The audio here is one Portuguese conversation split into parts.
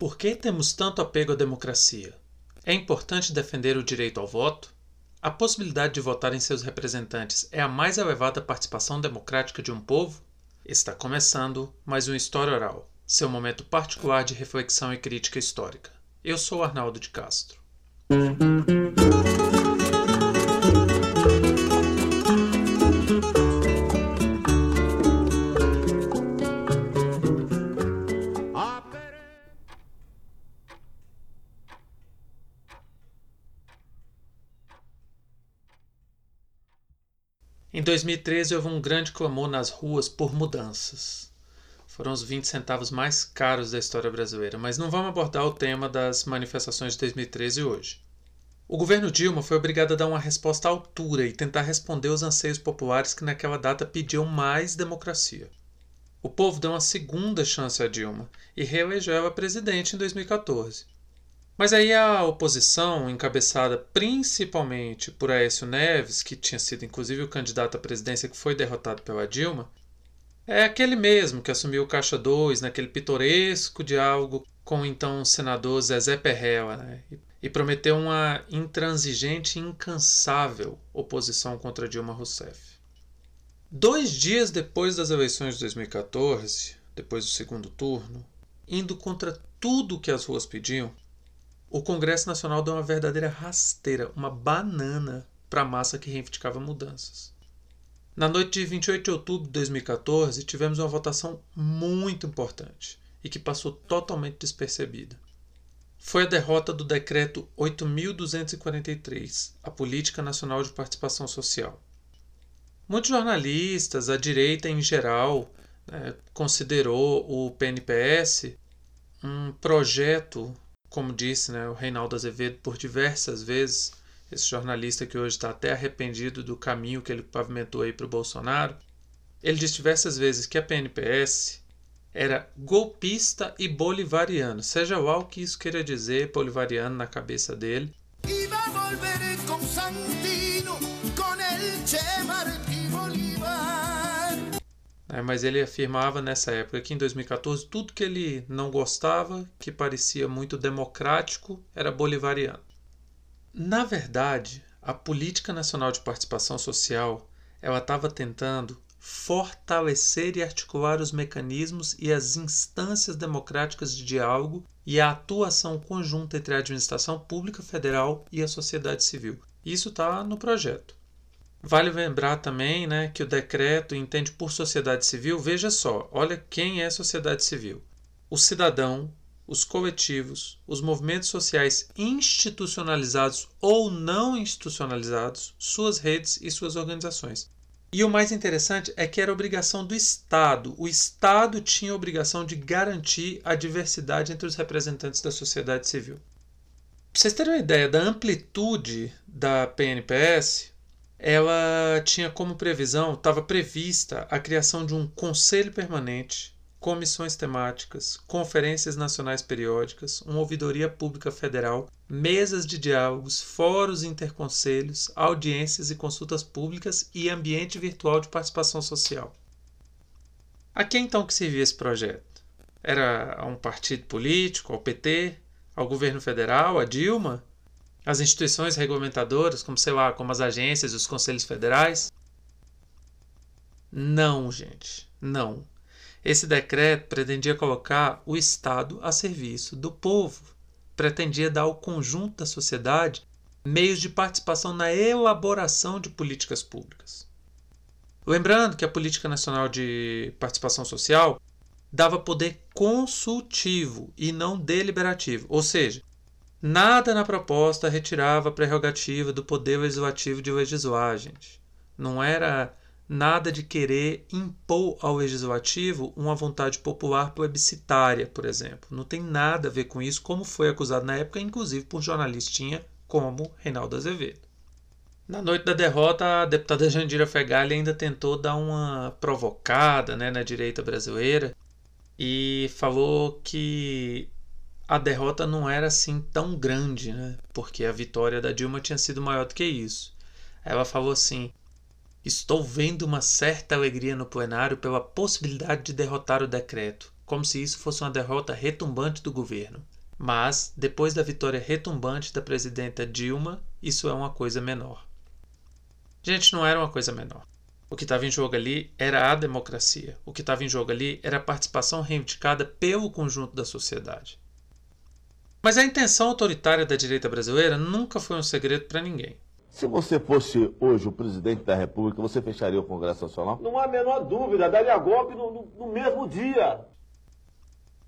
Por que temos tanto apego à democracia? É importante defender o direito ao voto? A possibilidade de votar em seus representantes é a mais elevada participação democrática de um povo? Está começando mais um História Oral, seu momento particular de reflexão e crítica histórica. Eu sou Arnaldo de Castro. Em 2013 houve um grande clamor nas ruas por mudanças. Foram os 20 centavos mais caros da história brasileira, mas não vamos abordar o tema das manifestações de 2013 hoje. O governo Dilma foi obrigado a dar uma resposta à altura e tentar responder aos anseios populares que naquela data pediam mais democracia. O povo deu uma segunda chance a Dilma e reelegeu ela presidente em 2014. Mas aí a oposição, encabeçada principalmente por Aécio Neves, que tinha sido inclusive o candidato à presidência que foi derrotado pela Dilma, é aquele mesmo que assumiu o Caixa 2 naquele pitoresco diálogo com o então senador Zezé Perrella, né? e prometeu uma intransigente e incansável oposição contra Dilma Rousseff. Dois dias depois das eleições de 2014, depois do segundo turno, indo contra tudo que as ruas pediam, o Congresso Nacional deu uma verdadeira rasteira, uma banana para a massa que reivindicava mudanças. Na noite de 28 de outubro de 2014, tivemos uma votação muito importante e que passou totalmente despercebida. Foi a derrota do Decreto 8.243, a Política Nacional de Participação Social. Muitos jornalistas, a direita em geral, né, considerou o PNPS um projeto como disse né, o Reinaldo Azevedo por diversas vezes, esse jornalista que hoje está até arrependido do caminho que ele pavimentou aí para o Bolsonaro, ele disse diversas vezes que a PNPS era golpista e bolivariano, seja lá o que isso queira dizer, bolivariano na cabeça dele. É, mas ele afirmava nessa época que em 2014 tudo que ele não gostava, que parecia muito democrático, era bolivariano. Na verdade, a política nacional de participação social ela estava tentando fortalecer e articular os mecanismos e as instâncias democráticas de diálogo e a atuação conjunta entre a administração pública federal e a sociedade civil. Isso está no projeto. Vale lembrar também né, que o decreto entende por sociedade civil, veja só, olha quem é sociedade civil: o cidadão, os coletivos, os movimentos sociais institucionalizados ou não institucionalizados, suas redes e suas organizações. E o mais interessante é que era obrigação do Estado. O Estado tinha a obrigação de garantir a diversidade entre os representantes da sociedade civil. Para vocês terem uma ideia da amplitude da PNPS, ela tinha como previsão, estava prevista a criação de um conselho permanente, comissões temáticas, conferências nacionais periódicas, uma ouvidoria pública federal, mesas de diálogos, fóruns interconselhos, audiências e consultas públicas e ambiente virtual de participação social. A quem então que servia esse projeto? Era a um partido político, ao PT, ao governo federal, a Dilma? As instituições regulamentadoras, como sei lá, como as agências os conselhos federais? Não, gente, não. Esse decreto pretendia colocar o Estado a serviço do povo, pretendia dar ao conjunto da sociedade meios de participação na elaboração de políticas públicas. Lembrando que a Política Nacional de Participação Social dava poder consultivo e não deliberativo, ou seja, Nada na proposta retirava a prerrogativa do poder legislativo de legislar, gente. Não era nada de querer impor ao legislativo uma vontade popular plebiscitária, por exemplo. Não tem nada a ver com isso, como foi acusado na época, inclusive por jornalistinha como Reinaldo Azevedo. Na noite da derrota, a deputada Jandira Fegali ainda tentou dar uma provocada né, na direita brasileira e falou que a derrota não era assim tão grande, né? Porque a vitória da Dilma tinha sido maior do que isso. Ela falou assim: Estou vendo uma certa alegria no plenário pela possibilidade de derrotar o decreto, como se isso fosse uma derrota retumbante do governo. Mas, depois da vitória retumbante da presidenta Dilma, isso é uma coisa menor. Gente, não era uma coisa menor. O que estava em jogo ali era a democracia. O que estava em jogo ali era a participação reivindicada pelo conjunto da sociedade. Mas a intenção autoritária da direita brasileira nunca foi um segredo para ninguém. Se você fosse hoje o presidente da República, você fecharia o Congresso Nacional? Não há a menor dúvida, daria golpe no, no, no mesmo dia.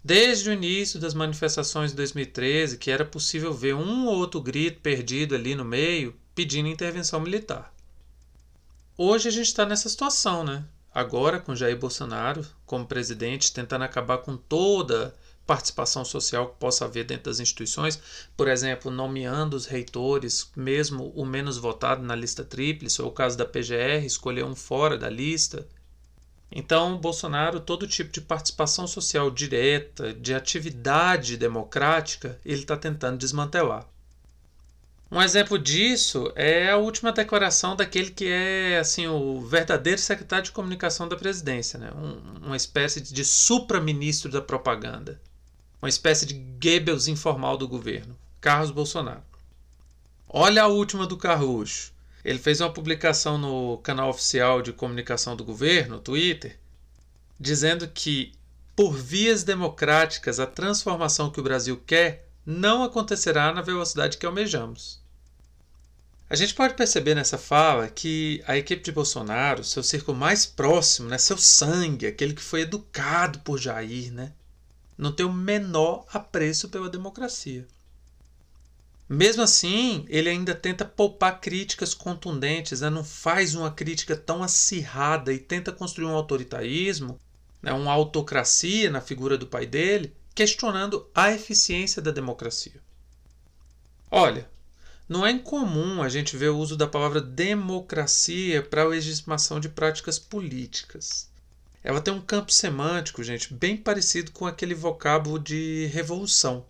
Desde o início das manifestações de 2013, que era possível ver um ou outro grito perdido ali no meio pedindo intervenção militar. Hoje a gente está nessa situação, né? Agora com Jair Bolsonaro como presidente, tentando acabar com toda participação social que possa haver dentro das instituições, por exemplo, nomeando os reitores, mesmo o menos votado na lista tríplice, ou o caso da PGR, escolher um fora da lista. Então, Bolsonaro, todo tipo de participação social direta, de atividade democrática, ele está tentando desmantelar. Um exemplo disso é a última declaração daquele que é assim o verdadeiro secretário de comunicação da presidência, né? Um, uma espécie de supra-ministro da propaganda, uma espécie de Goebbels informal do governo, Carlos Bolsonaro. Olha a última do Carluxo. Ele fez uma publicação no canal oficial de comunicação do governo, Twitter, dizendo que, por vias democráticas, a transformação que o Brasil quer não acontecerá na velocidade que almejamos. A gente pode perceber nessa fala que a equipe de Bolsonaro, seu círculo mais próximo, né, seu sangue, aquele que foi educado por Jair, né, não tem o menor apreço pela democracia. Mesmo assim, ele ainda tenta poupar críticas contundentes, né? não faz uma crítica tão acirrada e tenta construir um autoritarismo, né? uma autocracia na figura do pai dele, questionando a eficiência da democracia. Olha, não é incomum a gente ver o uso da palavra democracia para a legitimação de práticas políticas. Ela tem um campo semântico, gente, bem parecido com aquele vocábulo de revolução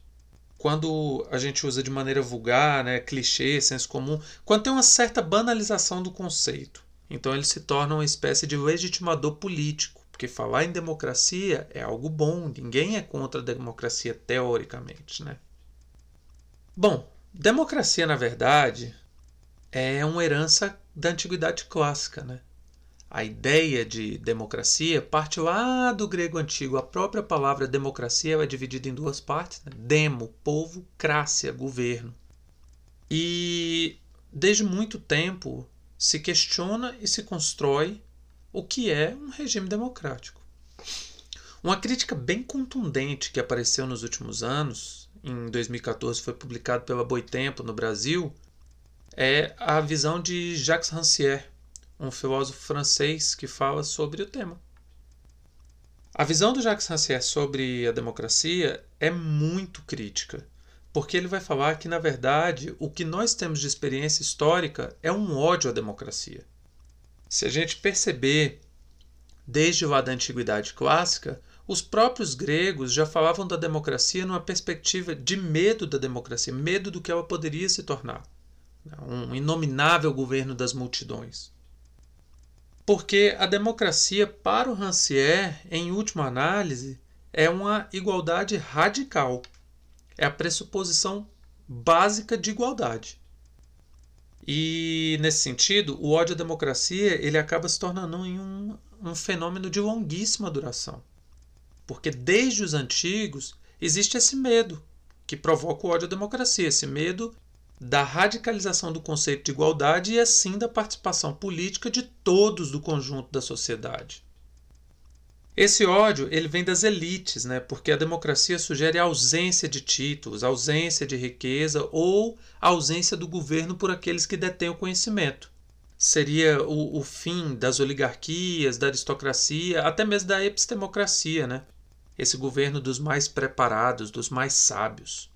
quando a gente usa de maneira vulgar, né, clichê, senso comum, quando tem uma certa banalização do conceito. Então ele se torna uma espécie de legitimador político, porque falar em democracia é algo bom, ninguém é contra a democracia teoricamente, né? Bom, democracia na verdade é uma herança da antiguidade clássica, né? A ideia de democracia parte lá do grego antigo. A própria palavra democracia é dividida em duas partes: né? demo, povo, crácia, governo. E desde muito tempo se questiona e se constrói o que é um regime democrático. Uma crítica bem contundente que apareceu nos últimos anos, em 2014 foi publicado pela Boitempo no Brasil, é a visão de Jacques Rancière, um filósofo francês que fala sobre o tema. A visão do Jacques Rancière sobre a democracia é muito crítica, porque ele vai falar que, na verdade, o que nós temos de experiência histórica é um ódio à democracia. Se a gente perceber, desde lá da antiguidade clássica, os próprios gregos já falavam da democracia numa perspectiva de medo da democracia, medo do que ela poderia se tornar um inominável governo das multidões. Porque a democracia, para o Rancière, em última análise, é uma igualdade radical. É a pressuposição básica de igualdade. E, nesse sentido, o ódio à democracia ele acaba se tornando um, um fenômeno de longuíssima duração. Porque desde os antigos existe esse medo que provoca o ódio à democracia, esse medo da radicalização do conceito de igualdade e assim da participação política de todos do conjunto da sociedade. Esse ódio ele vem das elites, né? porque a democracia sugere a ausência de títulos, ausência de riqueza ou ausência do governo por aqueles que detêm o conhecimento. Seria o, o fim das oligarquias, da aristocracia, até mesmo da epistemocracia, né? esse governo dos mais preparados, dos mais sábios.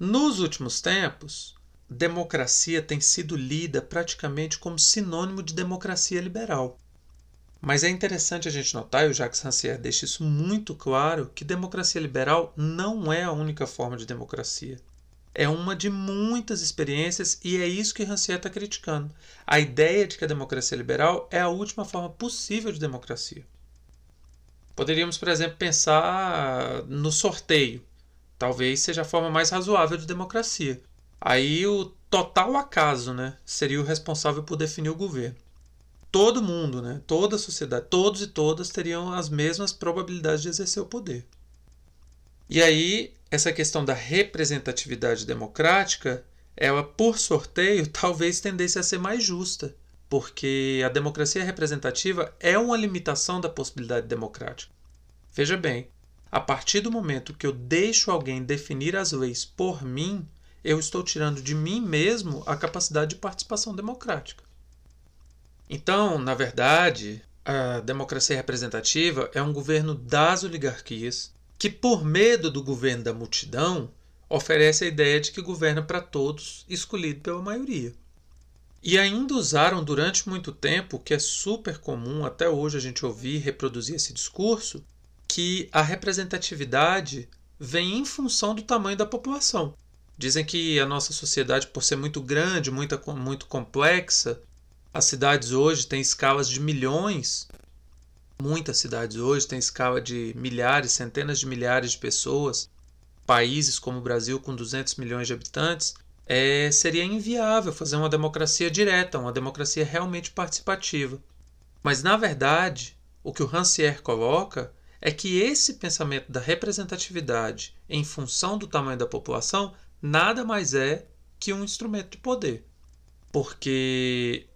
Nos últimos tempos, democracia tem sido lida praticamente como sinônimo de democracia liberal. Mas é interessante a gente notar, e o Jacques Rancière deixa isso muito claro, que democracia liberal não é a única forma de democracia. É uma de muitas experiências e é isso que Rancière está criticando. A ideia de que a democracia liberal é a última forma possível de democracia. Poderíamos, por exemplo, pensar no sorteio Talvez seja a forma mais razoável de democracia. Aí o total acaso né, seria o responsável por definir o governo. Todo mundo, né, toda a sociedade, todos e todas teriam as mesmas probabilidades de exercer o poder. E aí, essa questão da representatividade democrática, ela por sorteio talvez tendesse a ser mais justa, porque a democracia representativa é uma limitação da possibilidade democrática. Veja bem, a partir do momento que eu deixo alguém definir as leis por mim, eu estou tirando de mim mesmo a capacidade de participação democrática. Então, na verdade, a democracia representativa é um governo das oligarquias que, por medo do governo da multidão, oferece a ideia de que governa para todos, escolhido pela maioria. E ainda usaram durante muito tempo, que é super comum até hoje a gente ouvir reproduzir esse discurso, que a representatividade vem em função do tamanho da população. Dizem que a nossa sociedade, por ser muito grande, muito, muito complexa, as cidades hoje têm escalas de milhões. Muitas cidades hoje têm escala de milhares, centenas de milhares de pessoas. Países como o Brasil, com 200 milhões de habitantes, é, seria inviável fazer uma democracia direta, uma democracia realmente participativa. Mas, na verdade, o que o Rancière coloca é que esse pensamento da representatividade em função do tamanho da população nada mais é que um instrumento de poder. Porque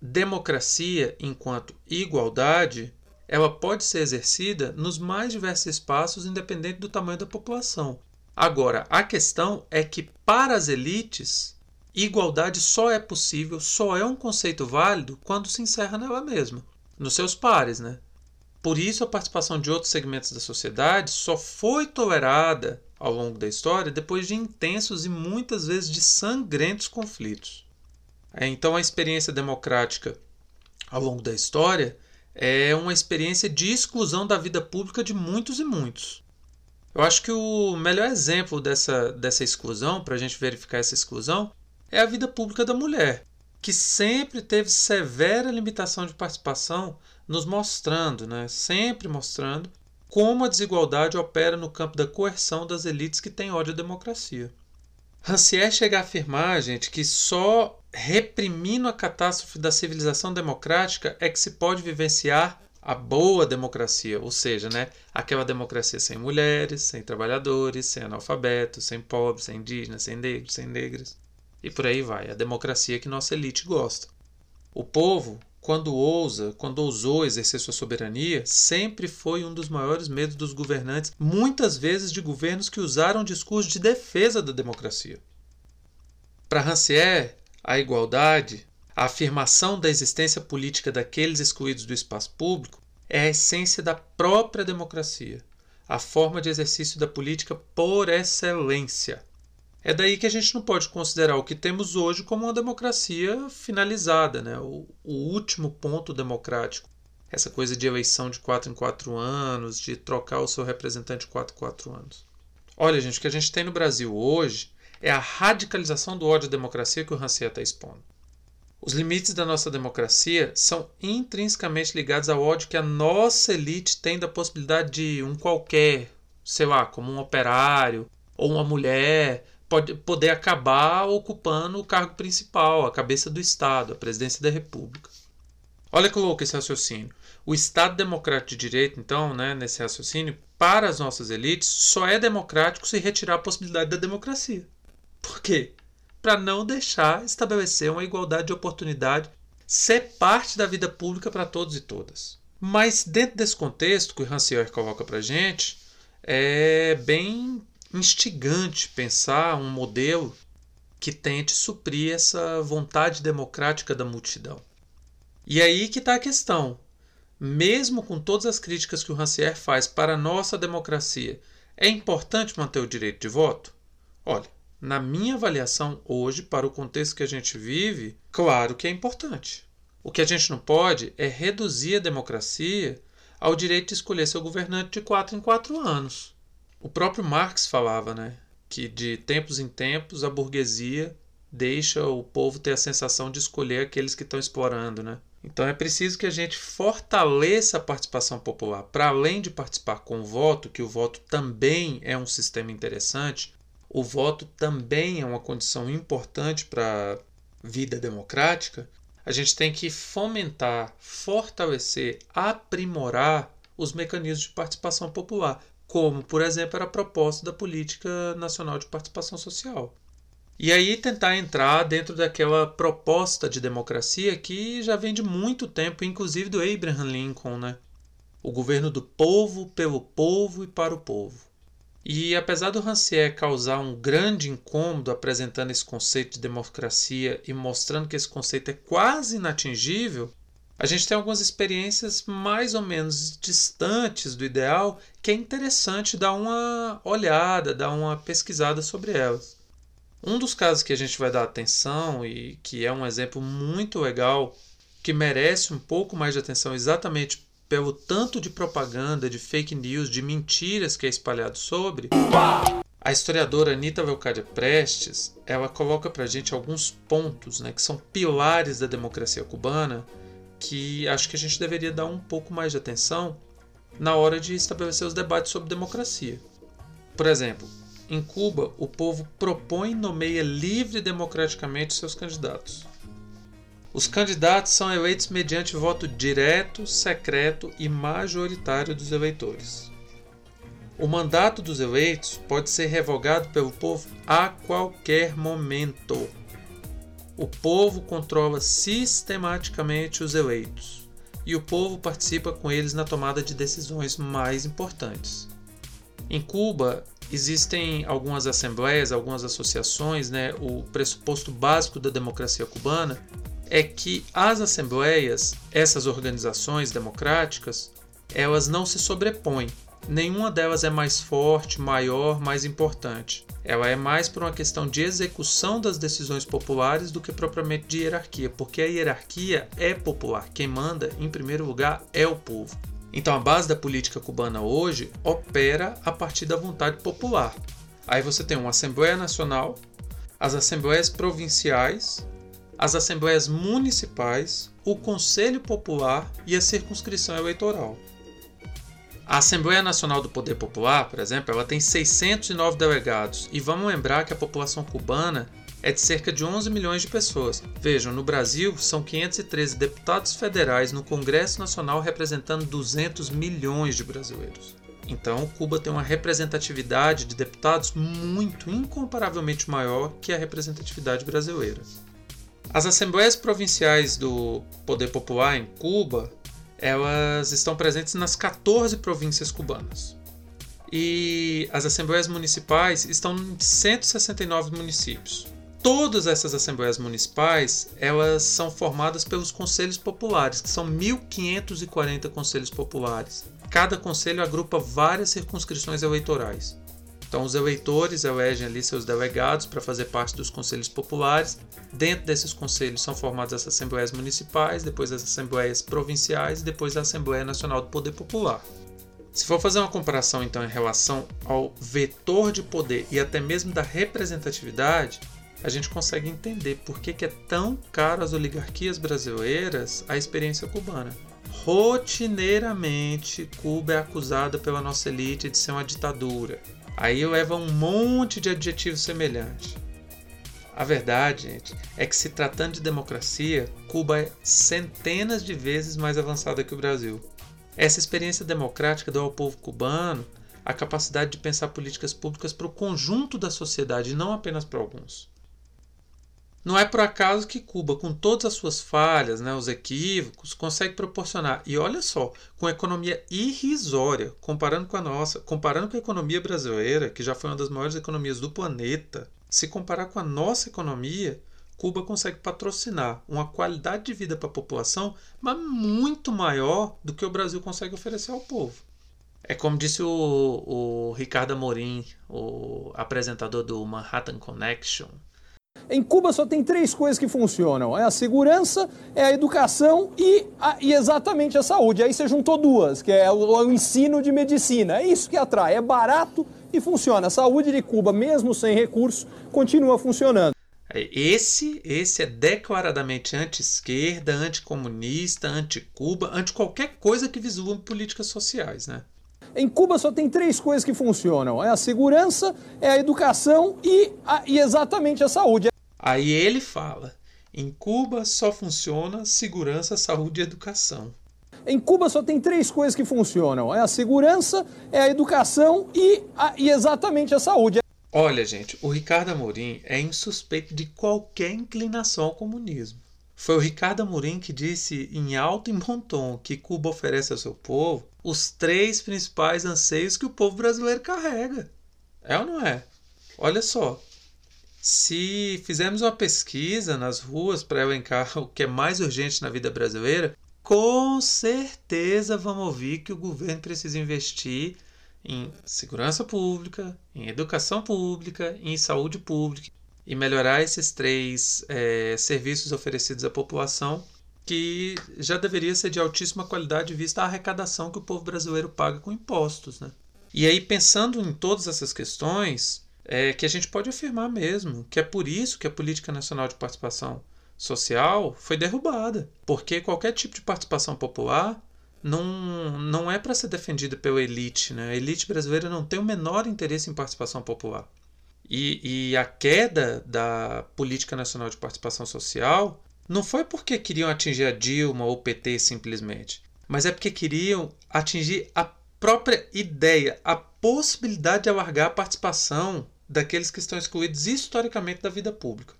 democracia, enquanto igualdade, ela pode ser exercida nos mais diversos espaços, independente do tamanho da população. Agora, a questão é que para as elites, igualdade só é possível, só é um conceito válido quando se encerra nela mesma, nos seus pares, né? Por isso, a participação de outros segmentos da sociedade só foi tolerada ao longo da história depois de intensos e muitas vezes de sangrentos conflitos. É, então, a experiência democrática ao longo da história é uma experiência de exclusão da vida pública de muitos e muitos. Eu acho que o melhor exemplo dessa, dessa exclusão, para a gente verificar essa exclusão, é a vida pública da mulher, que sempre teve severa limitação de participação nos mostrando, né, sempre mostrando, como a desigualdade opera no campo da coerção das elites que têm ódio à democracia. Rancière chega a afirmar, gente, que só reprimindo a catástrofe da civilização democrática é que se pode vivenciar a boa democracia, ou seja, né, aquela democracia sem mulheres, sem trabalhadores, sem analfabetos, sem pobres, sem indígenas, sem negros, sem negras. E por aí vai, a democracia que nossa elite gosta. O povo quando ousa, quando ousou exercer sua soberania, sempre foi um dos maiores medos dos governantes, muitas vezes de governos que usaram discurso de defesa da democracia. Para Rancière, a igualdade, a afirmação da existência política daqueles excluídos do espaço público, é a essência da própria democracia, a forma de exercício da política por excelência. É daí que a gente não pode considerar o que temos hoje como uma democracia finalizada, né? o, o último ponto democrático. Essa coisa de eleição de 4 em 4 anos, de trocar o seu representante de 4 em 4 anos. Olha, gente, o que a gente tem no Brasil hoje é a radicalização do ódio à democracia que o Rancière está expondo. Os limites da nossa democracia são intrinsecamente ligados ao ódio que a nossa elite tem da possibilidade de um qualquer, sei lá, como um operário ou uma mulher pode poder acabar ocupando o cargo principal, a cabeça do Estado, a presidência da República. Olha que louco esse raciocínio. O Estado democrático de direito, então, né, nesse raciocínio, para as nossas elites, só é democrático se retirar a possibilidade da democracia. Por quê? Para não deixar estabelecer uma igualdade de oportunidade, ser parte da vida pública para todos e todas. Mas dentro desse contexto que o Rancière coloca para gente, é bem instigante pensar um modelo que tente suprir essa vontade democrática da multidão. E aí que está a questão. Mesmo com todas as críticas que o Rancière faz para a nossa democracia, é importante manter o direito de voto? Olha, na minha avaliação hoje, para o contexto que a gente vive, claro que é importante. O que a gente não pode é reduzir a democracia ao direito de escolher seu governante de quatro em quatro anos. O próprio Marx falava, né, que de tempos em tempos a burguesia deixa o povo ter a sensação de escolher aqueles que estão explorando, né? Então é preciso que a gente fortaleça a participação popular. Para além de participar com o voto, que o voto também é um sistema interessante, o voto também é uma condição importante para a vida democrática. A gente tem que fomentar, fortalecer, aprimorar os mecanismos de participação popular, como, por exemplo, era a proposta da Política Nacional de Participação Social. E aí tentar entrar dentro daquela proposta de democracia que já vem de muito tempo, inclusive do Abraham Lincoln, né? O governo do povo, pelo povo e para o povo. E apesar do Rancière causar um grande incômodo apresentando esse conceito de democracia e mostrando que esse conceito é quase inatingível, a gente tem algumas experiências mais ou menos distantes do ideal que é interessante dar uma olhada, dar uma pesquisada sobre elas. Um dos casos que a gente vai dar atenção e que é um exemplo muito legal, que merece um pouco mais de atenção exatamente pelo tanto de propaganda, de fake news, de mentiras que é espalhado sobre, a historiadora Anita Velcadia Prestes, ela coloca para a gente alguns pontos né, que são pilares da democracia cubana que acho que a gente deveria dar um pouco mais de atenção na hora de estabelecer os debates sobre democracia. Por exemplo, em Cuba, o povo propõe e nomeia livre e democraticamente seus candidatos. Os candidatos são eleitos mediante voto direto, secreto e majoritário dos eleitores. O mandato dos eleitos pode ser revogado pelo povo a qualquer momento. O povo controla sistematicamente os eleitos e o povo participa com eles na tomada de decisões mais importantes. Em Cuba, existem algumas assembleias, algumas associações, né? O pressuposto básico da democracia cubana é que as assembleias, essas organizações democráticas, elas não se sobrepõem. Nenhuma delas é mais forte, maior, mais importante. Ela é mais por uma questão de execução das decisões populares do que propriamente de hierarquia, porque a hierarquia é popular. Quem manda, em primeiro lugar, é o povo. Então a base da política cubana hoje opera a partir da vontade popular. Aí você tem uma Assembleia Nacional, as Assembleias Provinciais, as Assembleias Municipais, o Conselho Popular e a circunscrição eleitoral. A Assembleia Nacional do Poder Popular, por exemplo, ela tem 609 delegados e vamos lembrar que a população cubana é de cerca de 11 milhões de pessoas. Vejam, no Brasil são 513 deputados federais no Congresso Nacional representando 200 milhões de brasileiros. Então, Cuba tem uma representatividade de deputados muito, incomparavelmente maior que a representatividade brasileira. As assembleias provinciais do Poder Popular em Cuba, elas estão presentes nas 14 províncias cubanas. E as assembleias municipais estão em 169 municípios. Todas essas assembleias municipais, elas são formadas pelos conselhos populares, que são 1540 conselhos populares. Cada conselho agrupa várias circunscrições eleitorais. Então, os eleitores elegem ali seus delegados para fazer parte dos conselhos populares. Dentro desses conselhos são formadas as assembleias municipais, depois as assembleias provinciais e depois a Assembleia Nacional do Poder Popular. Se for fazer uma comparação então em relação ao vetor de poder e até mesmo da representatividade, a gente consegue entender por que, que é tão caro às oligarquias brasileiras a experiência cubana. Rotineiramente, Cuba é acusada pela nossa elite de ser uma ditadura. Aí leva um monte de adjetivos semelhantes. A verdade, gente, é que se tratando de democracia, Cuba é centenas de vezes mais avançada que o Brasil. Essa experiência democrática deu ao povo cubano a capacidade de pensar políticas públicas para o conjunto da sociedade, não apenas para alguns. Não é por acaso que Cuba, com todas as suas falhas, né, os equívocos, consegue proporcionar, e olha só, com economia irrisória, comparando com a nossa, comparando com a economia brasileira, que já foi uma das maiores economias do planeta, se comparar com a nossa economia, Cuba consegue patrocinar uma qualidade de vida para a população, mas muito maior do que o Brasil consegue oferecer ao povo. É como disse o, o Ricardo Amorim, o apresentador do Manhattan Connection, em Cuba só tem três coisas que funcionam: é a segurança, é a educação e, a, e exatamente a saúde. Aí você juntou duas, que é o, o, ensino de medicina. É isso que atrai, é barato e funciona. A saúde de Cuba, mesmo sem recurso, continua funcionando. É, esse, esse é declaradamente anti-esquerda, anticomunista, anti-Cuba, anti qualquer coisa que vislumbre políticas sociais, né? Em Cuba só tem três coisas que funcionam: é a segurança, é a educação e, a, e exatamente a saúde. Aí ele fala: em Cuba só funciona segurança, saúde e educação. Em Cuba só tem três coisas que funcionam: é a segurança, é a educação e, a, e exatamente a saúde. Olha, gente, o Ricardo Amorim é insuspeito de qualquer inclinação ao comunismo. Foi o Ricardo Amorim que disse em alto e bom tom que Cuba oferece ao seu povo os três principais anseios que o povo brasileiro carrega. É ou não é? Olha só. Se fizermos uma pesquisa nas ruas para elencar o que é mais urgente na vida brasileira, com certeza vamos ouvir que o governo precisa investir em segurança pública, em educação pública, em saúde pública e melhorar esses três é, serviços oferecidos à população que já deveria ser de altíssima qualidade vista a arrecadação que o povo brasileiro paga com impostos. Né? E aí, pensando em todas essas questões, é que a gente pode afirmar mesmo que é por isso que a Política Nacional de Participação Social foi derrubada. Porque qualquer tipo de participação popular não, não é para ser defendida pela elite. Né? A elite brasileira não tem o menor interesse em participação popular. E, e a queda da Política Nacional de Participação Social não foi porque queriam atingir a Dilma ou o PT simplesmente, mas é porque queriam atingir a própria ideia, a possibilidade de alargar a participação daqueles que estão excluídos historicamente da vida pública.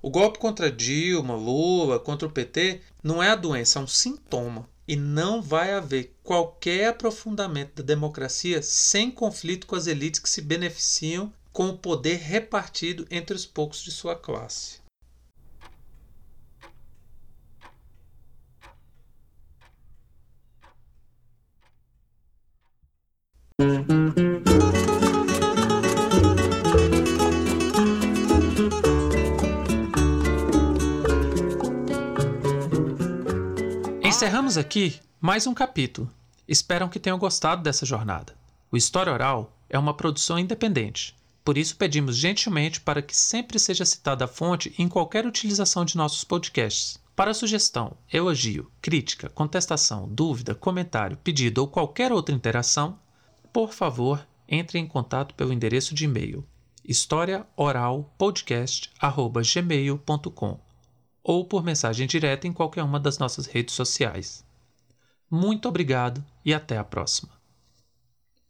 O golpe contra Dilma, Lula, contra o PT não é a doença, é um sintoma e não vai haver qualquer aprofundamento da democracia sem conflito com as elites que se beneficiam com o poder repartido entre os poucos de sua classe. Encerramos aqui mais um capítulo. Espero que tenham gostado dessa jornada. O História Oral é uma produção independente, por isso pedimos gentilmente para que sempre seja citada a fonte em qualquer utilização de nossos podcasts. Para sugestão, elogio, crítica, contestação, dúvida, comentário, pedido ou qualquer outra interação, por favor, entre em contato pelo endereço de e-mail historiaoralpodcast@gmail.com ou por mensagem direta em qualquer uma das nossas redes sociais. Muito obrigado e até a próxima.